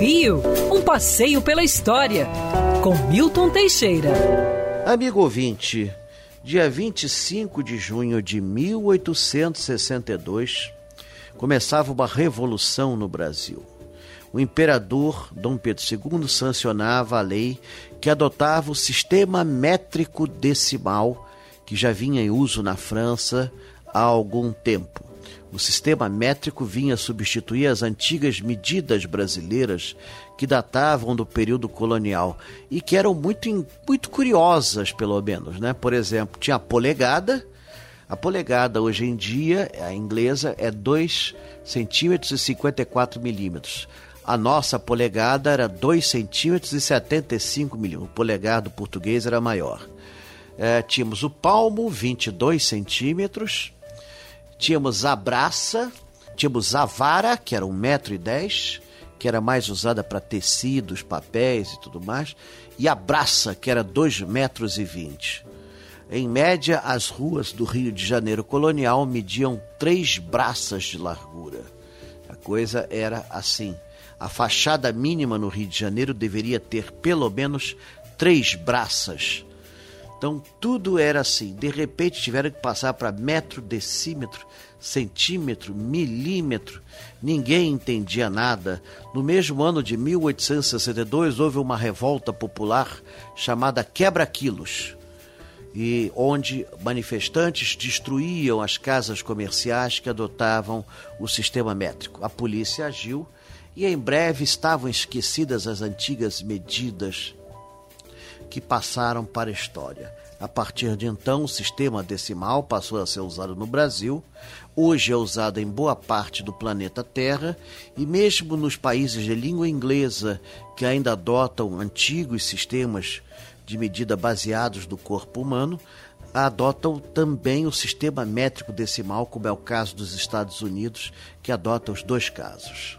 Rio, um passeio pela história, com Milton Teixeira. Amigo ouvinte, dia 25 de junho de 1862, começava uma revolução no Brasil. O imperador Dom Pedro II sancionava a lei que adotava o sistema métrico decimal que já vinha em uso na França há algum tempo. O sistema métrico vinha substituir as antigas medidas brasileiras que datavam do período colonial e que eram muito, muito curiosas, pelo menos. Né? Por exemplo, tinha a polegada. A polegada hoje em dia, a inglesa, é 2 centímetros e 54 milímetros. A nossa polegada era 2 centímetros e 75 milímetros. O polegar do português era maior. É, tínhamos o palmo, 22 centímetros tínhamos a braça, tínhamos a vara, que era um metro e dez, que era mais usada para tecidos, papéis e tudo mais, e a braça, que era dois metros vinte. Em média, as ruas do Rio de Janeiro colonial mediam três braças de largura. A coisa era assim. A fachada mínima no Rio de Janeiro deveria ter pelo menos três braças então tudo era assim. De repente tiveram que passar para metro, decímetro, centímetro, milímetro. Ninguém entendia nada. No mesmo ano de 1862 houve uma revolta popular chamada Quebra-Quilos. E onde manifestantes destruíam as casas comerciais que adotavam o sistema métrico. A polícia agiu e em breve estavam esquecidas as antigas medidas que passaram para a história. A partir de então, o sistema decimal passou a ser usado no Brasil, hoje é usado em boa parte do planeta Terra e mesmo nos países de língua inglesa que ainda adotam antigos sistemas de medida baseados no corpo humano, adotam também o sistema métrico decimal, como é o caso dos Estados Unidos, que adota os dois casos.